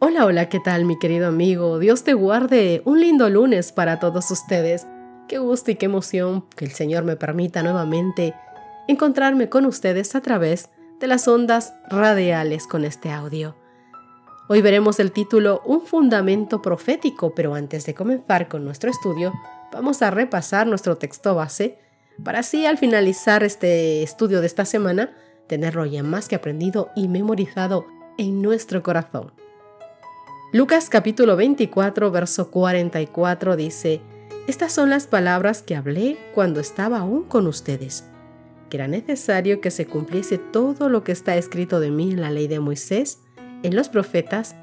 Hola, hola, ¿qué tal mi querido amigo? Dios te guarde. Un lindo lunes para todos ustedes. Qué gusto y qué emoción que el Señor me permita nuevamente encontrarme con ustedes a través de las ondas radiales con este audio. Hoy veremos el título Un fundamento profético, pero antes de comenzar con nuestro estudio, vamos a repasar nuestro texto base para así al finalizar este estudio de esta semana tenerlo ya más que aprendido y memorizado en nuestro corazón. Lucas capítulo 24, verso 44 dice, Estas son las palabras que hablé cuando estaba aún con ustedes, que era necesario que se cumpliese todo lo que está escrito de mí en la ley de Moisés, en los profetas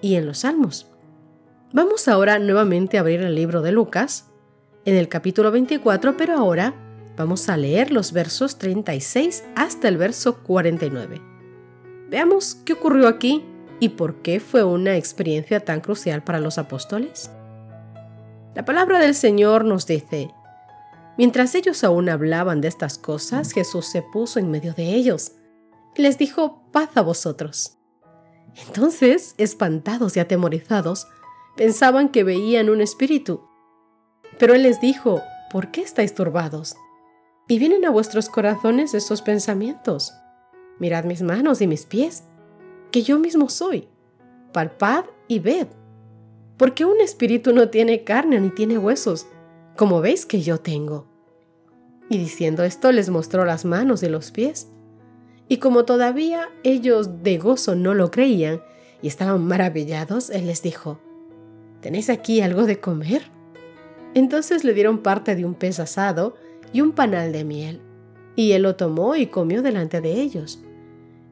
y en los salmos. Vamos ahora nuevamente a abrir el libro de Lucas, en el capítulo 24, pero ahora vamos a leer los versos 36 hasta el verso 49. Veamos qué ocurrió aquí ¿Y por qué fue una experiencia tan crucial para los apóstoles? La palabra del Señor nos dice, mientras ellos aún hablaban de estas cosas, Jesús se puso en medio de ellos y les dijo, paz a vosotros. Entonces, espantados y atemorizados, pensaban que veían un espíritu. Pero Él les dijo, ¿por qué estáis turbados? Y vienen a vuestros corazones esos pensamientos. Mirad mis manos y mis pies que yo mismo soy. Palpad y ved. Porque un espíritu no tiene carne ni tiene huesos, como veis que yo tengo. Y diciendo esto les mostró las manos y los pies. Y como todavía ellos de gozo no lo creían y estaban maravillados, él les dijo, ¿tenéis aquí algo de comer? Entonces le dieron parte de un pez asado y un panal de miel, y él lo tomó y comió delante de ellos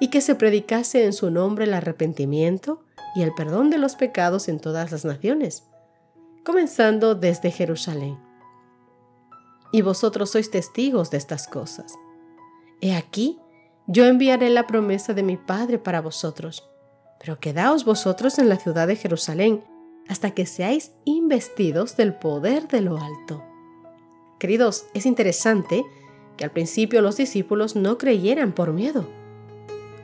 y que se predicase en su nombre el arrepentimiento y el perdón de los pecados en todas las naciones, comenzando desde Jerusalén. Y vosotros sois testigos de estas cosas. He aquí, yo enviaré la promesa de mi Padre para vosotros, pero quedaos vosotros en la ciudad de Jerusalén hasta que seáis investidos del poder de lo alto. Queridos, es interesante que al principio los discípulos no creyeran por miedo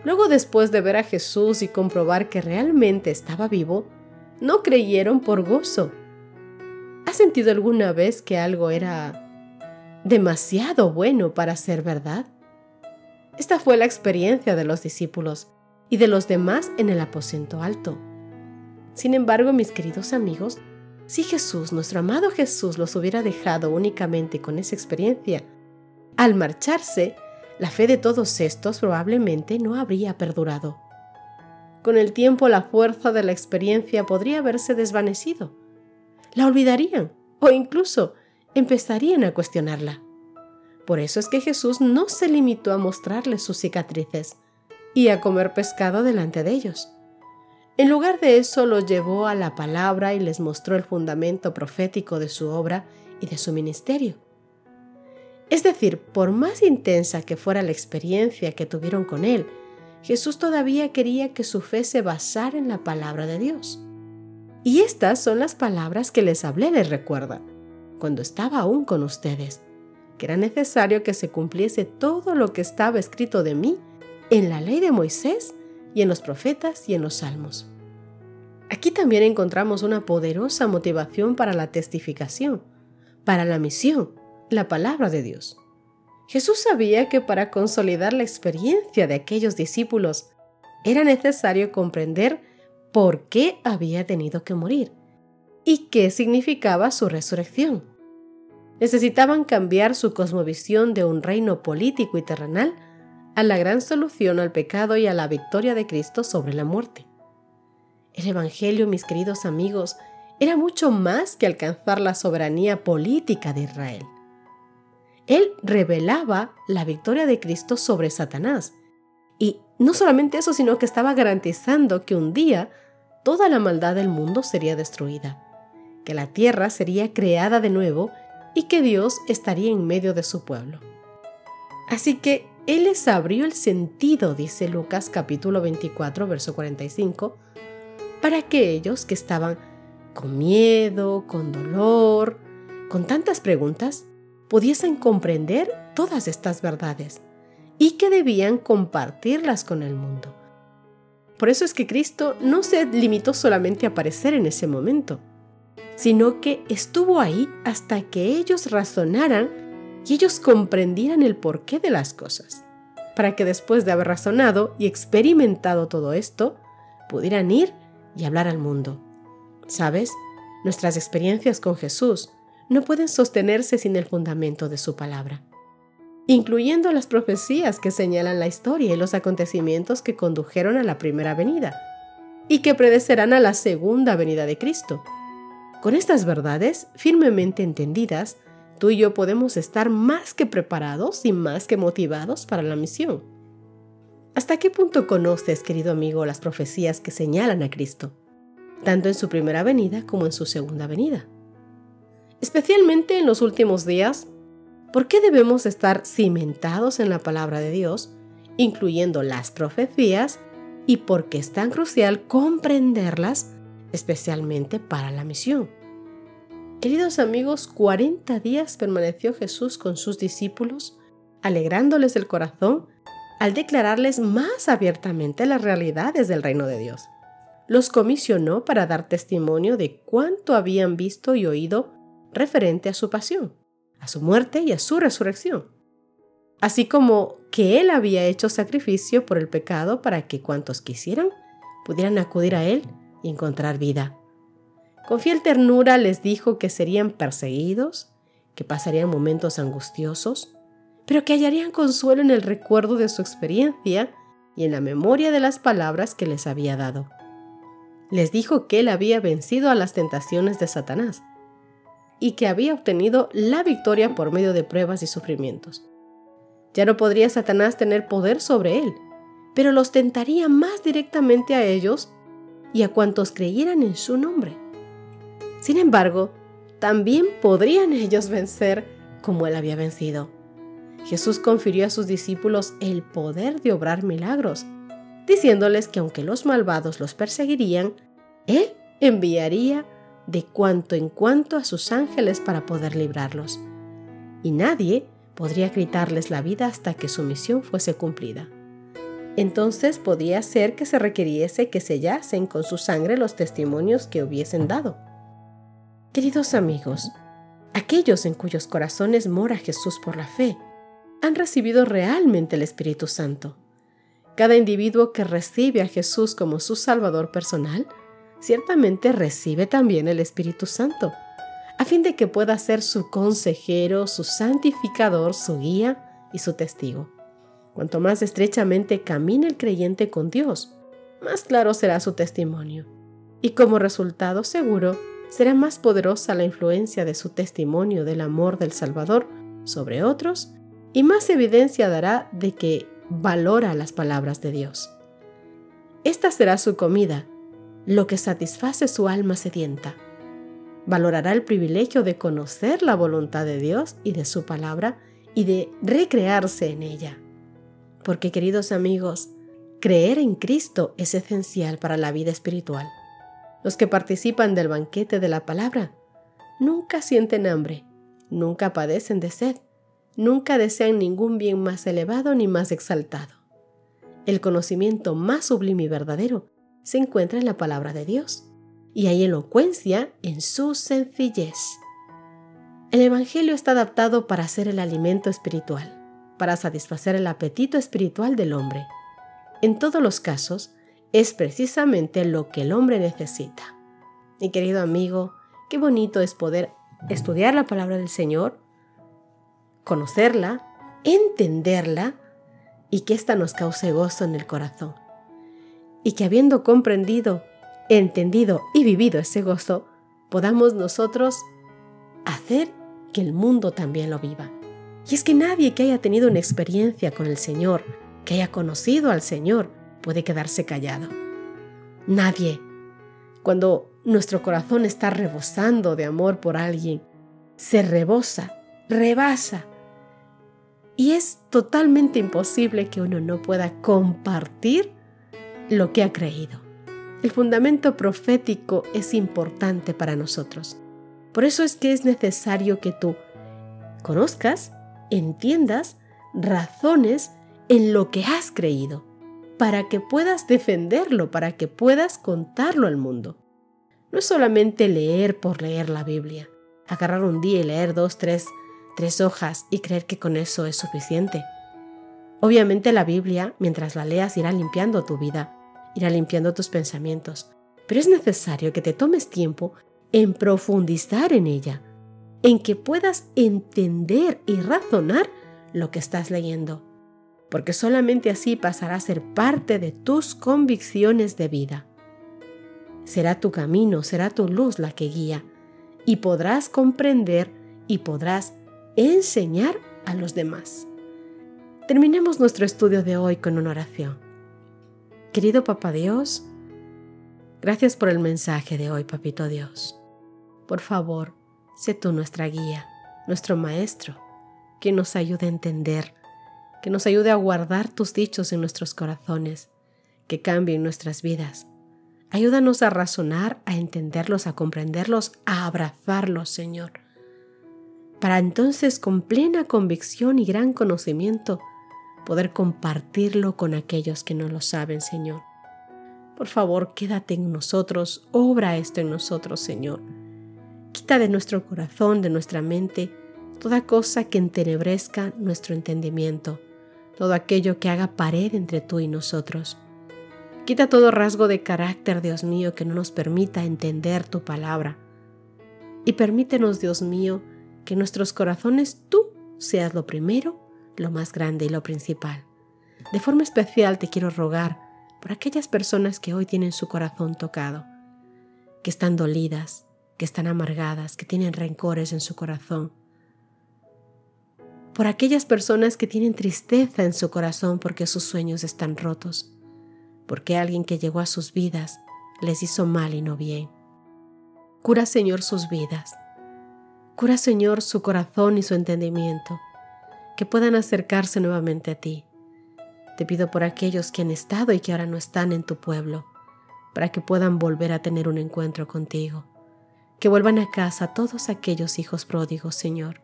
Luego, después de ver a Jesús y comprobar que realmente estaba vivo, no creyeron por gozo. ¿Has sentido alguna vez que algo era demasiado bueno para ser verdad? Esta fue la experiencia de los discípulos y de los demás en el aposento alto. Sin embargo, mis queridos amigos, si Jesús, nuestro amado Jesús, los hubiera dejado únicamente con esa experiencia, al marcharse, la fe de todos estos probablemente no habría perdurado. Con el tiempo la fuerza de la experiencia podría haberse desvanecido. La olvidarían o incluso empezarían a cuestionarla. Por eso es que Jesús no se limitó a mostrarles sus cicatrices y a comer pescado delante de ellos. En lugar de eso los llevó a la palabra y les mostró el fundamento profético de su obra y de su ministerio. Es decir, por más intensa que fuera la experiencia que tuvieron con Él, Jesús todavía quería que su fe se basara en la palabra de Dios. Y estas son las palabras que les hablé, les recuerda, cuando estaba aún con ustedes, que era necesario que se cumpliese todo lo que estaba escrito de mí en la ley de Moisés y en los profetas y en los salmos. Aquí también encontramos una poderosa motivación para la testificación, para la misión, la palabra de Dios. Jesús sabía que para consolidar la experiencia de aquellos discípulos era necesario comprender por qué había tenido que morir y qué significaba su resurrección. necesitaban cambiar su cosmovisión de un reino político y terrenal a la gran solución al pecado y a la victoria de Cristo sobre la muerte. El Evangelio, mis queridos amigos, era mucho más que alcanzar la soberanía política de Israel. Él revelaba la victoria de Cristo sobre Satanás. Y no solamente eso, sino que estaba garantizando que un día toda la maldad del mundo sería destruida, que la tierra sería creada de nuevo y que Dios estaría en medio de su pueblo. Así que Él les abrió el sentido, dice Lucas capítulo 24, verso 45, para que ellos que estaban con miedo, con dolor, con tantas preguntas, pudiesen comprender todas estas verdades y que debían compartirlas con el mundo. Por eso es que Cristo no se limitó solamente a aparecer en ese momento, sino que estuvo ahí hasta que ellos razonaran y ellos comprendieran el porqué de las cosas, para que después de haber razonado y experimentado todo esto, pudieran ir y hablar al mundo. ¿Sabes? Nuestras experiencias con Jesús no pueden sostenerse sin el fundamento de su palabra, incluyendo las profecías que señalan la historia y los acontecimientos que condujeron a la primera venida y que predecerán a la segunda venida de Cristo. Con estas verdades firmemente entendidas, tú y yo podemos estar más que preparados y más que motivados para la misión. ¿Hasta qué punto conoces, querido amigo, las profecías que señalan a Cristo? tanto en su primera venida como en su segunda venida. Especialmente en los últimos días, ¿por qué debemos estar cimentados en la palabra de Dios, incluyendo las profecías, y por qué es tan crucial comprenderlas, especialmente para la misión? Queridos amigos, 40 días permaneció Jesús con sus discípulos, alegrándoles el corazón al declararles más abiertamente las realidades del reino de Dios los comisionó para dar testimonio de cuánto habían visto y oído referente a su pasión, a su muerte y a su resurrección, así como que Él había hecho sacrificio por el pecado para que cuantos quisieran pudieran acudir a Él y encontrar vida. Con fiel ternura les dijo que serían perseguidos, que pasarían momentos angustiosos, pero que hallarían consuelo en el recuerdo de su experiencia y en la memoria de las palabras que les había dado les dijo que él había vencido a las tentaciones de Satanás y que había obtenido la victoria por medio de pruebas y sufrimientos. Ya no podría Satanás tener poder sobre él, pero los tentaría más directamente a ellos y a cuantos creyeran en su nombre. Sin embargo, también podrían ellos vencer como él había vencido. Jesús confirió a sus discípulos el poder de obrar milagros diciéndoles que aunque los malvados los perseguirían, Él enviaría de cuanto en cuanto a sus ángeles para poder librarlos. Y nadie podría gritarles la vida hasta que su misión fuese cumplida. Entonces podía ser que se requiriese que sellasen con su sangre los testimonios que hubiesen dado. Queridos amigos, aquellos en cuyos corazones mora Jesús por la fe, han recibido realmente el Espíritu Santo. Cada individuo que recibe a Jesús como su Salvador personal, ciertamente recibe también el Espíritu Santo, a fin de que pueda ser su consejero, su santificador, su guía y su testigo. Cuanto más estrechamente camine el creyente con Dios, más claro será su testimonio. Y como resultado seguro, será más poderosa la influencia de su testimonio del amor del Salvador sobre otros y más evidencia dará de que valora las palabras de Dios. Esta será su comida, lo que satisface su alma sedienta. Valorará el privilegio de conocer la voluntad de Dios y de su palabra y de recrearse en ella. Porque queridos amigos, creer en Cristo es esencial para la vida espiritual. Los que participan del banquete de la palabra nunca sienten hambre, nunca padecen de sed, nunca desean ningún bien más elevado ni más exaltado. El conocimiento más sublime y verdadero se encuentra en la palabra de Dios, y hay elocuencia en su sencillez. El Evangelio está adaptado para ser el alimento espiritual, para satisfacer el apetito espiritual del hombre. En todos los casos, es precisamente lo que el hombre necesita. Mi querido amigo, qué bonito es poder estudiar la palabra del Señor, conocerla, entenderla y que ésta nos cause gozo en el corazón. Y que habiendo comprendido, entendido y vivido ese gozo, podamos nosotros hacer que el mundo también lo viva. Y es que nadie que haya tenido una experiencia con el Señor, que haya conocido al Señor, puede quedarse callado. Nadie. Cuando nuestro corazón está rebosando de amor por alguien, se rebosa, rebasa. Y es totalmente imposible que uno no pueda compartir lo que ha creído. El fundamento profético es importante para nosotros. Por eso es que es necesario que tú conozcas, entiendas, razones en lo que has creído, para que puedas defenderlo, para que puedas contarlo al mundo. No es solamente leer por leer la Biblia, agarrar un día y leer dos, tres, tres hojas y creer que con eso es suficiente. Obviamente la Biblia, mientras la leas, irá limpiando tu vida, irá limpiando tus pensamientos, pero es necesario que te tomes tiempo en profundizar en ella, en que puedas entender y razonar lo que estás leyendo, porque solamente así pasará a ser parte de tus convicciones de vida. Será tu camino, será tu luz la que guía, y podrás comprender y podrás enseñar a los demás. Terminemos nuestro estudio de hoy con una oración. Querido Papá Dios, gracias por el mensaje de hoy, Papito Dios. Por favor, sé tú nuestra guía, nuestro maestro, que nos ayude a entender, que nos ayude a guardar tus dichos en nuestros corazones, que cambien nuestras vidas. Ayúdanos a razonar, a entenderlos, a comprenderlos, a abrazarlos, Señor, para entonces con plena convicción y gran conocimiento poder compartirlo con aquellos que no lo saben, Señor. Por favor, quédate en nosotros, obra esto en nosotros, Señor Quita de nuestro corazón, de nuestra mente, toda cosa que entenebrezca nuestro entendimiento, todo aquello que haga pared entre tú y nosotros. Quita todo rasgo de carácter, Dios mío, que no nos permita entender tu palabra. Y permítenos, Dios mío, que nuestros corazones tú seas lo primero, lo más grande y lo principal. De forma especial te quiero rogar por aquellas personas que hoy tienen su corazón tocado, que están dolidas, que están amargadas, que tienen rencores en su corazón. Por aquellas personas que tienen tristeza en su corazón porque sus sueños están rotos, porque alguien que llegó a sus vidas les hizo mal y no bien. Cura, Señor, sus vidas. Cura, Señor, su corazón y su entendimiento, que puedan acercarse nuevamente a ti. Te pido por aquellos que han estado y que ahora no están en tu pueblo, para que puedan volver a tener un encuentro contigo que vuelvan a casa todos aquellos hijos pródigos, Señor.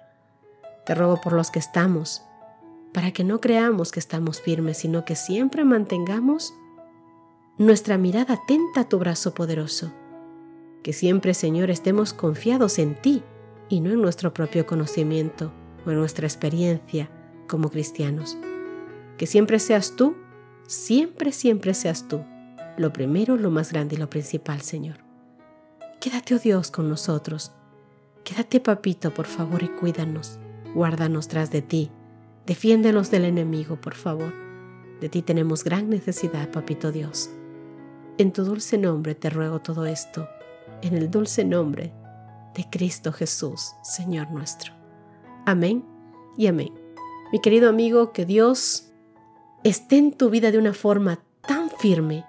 Te ruego por los que estamos, para que no creamos que estamos firmes, sino que siempre mantengamos nuestra mirada atenta a tu brazo poderoso. Que siempre, Señor, estemos confiados en ti y no en nuestro propio conocimiento en nuestra experiencia como cristianos. Que siempre seas tú, siempre, siempre seas tú, lo primero, lo más grande y lo principal, Señor. Quédate, oh Dios, con nosotros. Quédate, papito, por favor, y cuídanos. Guárdanos tras de ti. Defiéndenos del enemigo, por favor. De ti tenemos gran necesidad, papito Dios. En tu dulce nombre te ruego todo esto, en el dulce nombre de Cristo Jesús, Señor nuestro. Amén y amén. Mi querido amigo, que Dios esté en tu vida de una forma tan firme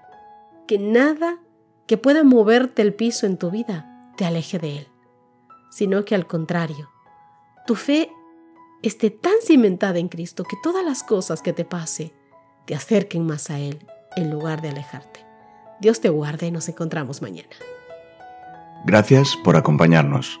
que nada que pueda moverte el piso en tu vida te aleje de Él, sino que al contrario, tu fe esté tan cimentada en Cristo que todas las cosas que te pase te acerquen más a Él en lugar de alejarte. Dios te guarde y nos encontramos mañana. Gracias por acompañarnos.